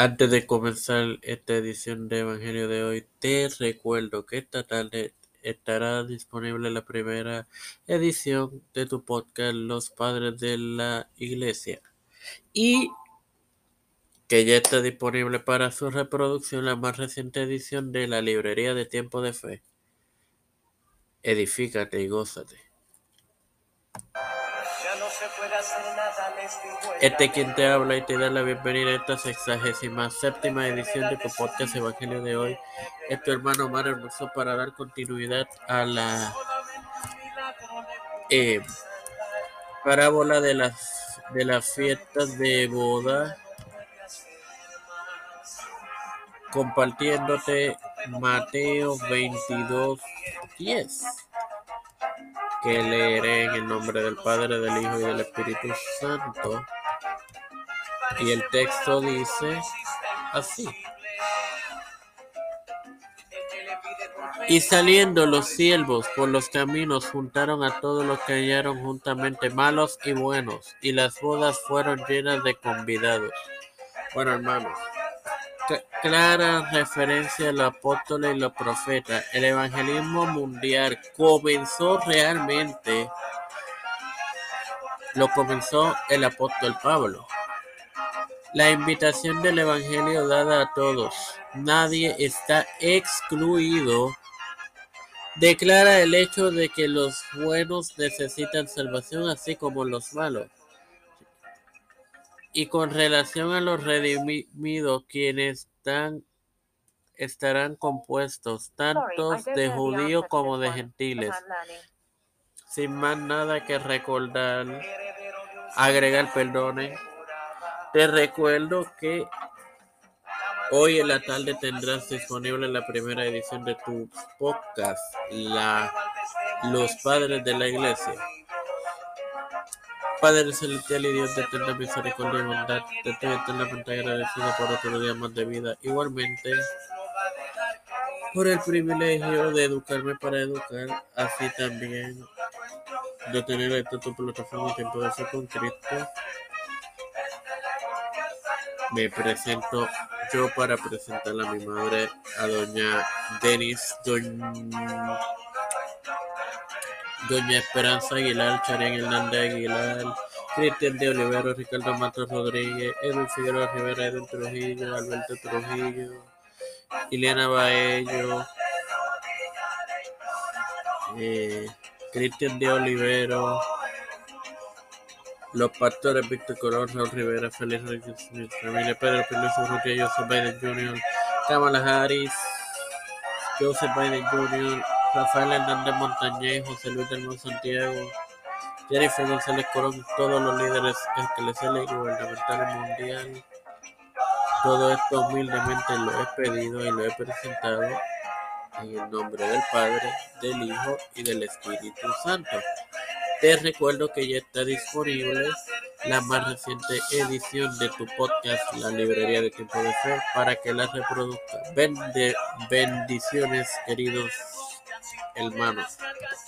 Antes de comenzar esta edición de Evangelio de hoy, te recuerdo que esta tarde estará disponible la primera edición de tu podcast Los Padres de la Iglesia y que ya está disponible para su reproducción la más reciente edición de la Librería de Tiempo de Fe. Edifícate y gózate. Este quien te habla y te da la bienvenida a esta sexagésima séptima edición de tu podcast Evangelio de hoy. Es tu hermano Omar Hermoso para dar continuidad a la eh, parábola de las de las fiestas de boda compartiéndote Mateo 22, 10 leeré en el nombre del Padre, del Hijo y del Espíritu Santo. Y el texto dice así. Y saliendo los siervos por los caminos juntaron a todos los que hallaron juntamente malos y buenos, y las bodas fueron llenas de convidados. Bueno, hermanos, clara referencia al apóstol y los profetas. El evangelismo mundial comenzó realmente, lo comenzó el apóstol Pablo. La invitación del evangelio dada a todos, nadie está excluido. Declara el hecho de que los buenos necesitan salvación así como los malos. Y con relación a los redimidos, quienes están, estarán compuestos tanto de judíos como de gentiles. Sin más nada que recordar, agregar perdones. Te recuerdo que hoy en la tarde tendrás disponible la primera edición de tu podcast, la, Los Padres de la Iglesia. Padre celestial y Dios de eterna misericordia y bondad, te estoy eternamente agradecido por otro día más de vida. Igualmente, por el privilegio de educarme para educar, así también de tener esta tu plataforma Tiempo de Ser con Cristo. Me presento yo para presentar a mi madre, a doña Denis, doña Doña Esperanza Aguilar, Charián Hernández Aguilar, Cristian de Olivero, Ricardo Matos Rodríguez, Edwin Figueroa Rivera, Edwin Trujillo, Alberto Trujillo, Ileana Baello, eh, Cristian de Olivero, los pastores Víctor Colón, Raúl Rivera, Félix Rodríguez, familia Pedro Pérez Urrutia, Joseph Biden Jr., Kamala Harris, Joseph Biden Jr., Rafael Hernández Montañez, José Luis del Santiago, Jennifer González Corón, todos los líderes eclesiales y gubernamentales mundiales. Todo esto humildemente lo he pedido y lo he presentado en el nombre del Padre, del Hijo y del Espíritu Santo. Te recuerdo que ya está disponible la más reciente edición de tu podcast, La Librería de Tiempo de Fe, para que la reproduzca. bendiciones, queridos hermanos.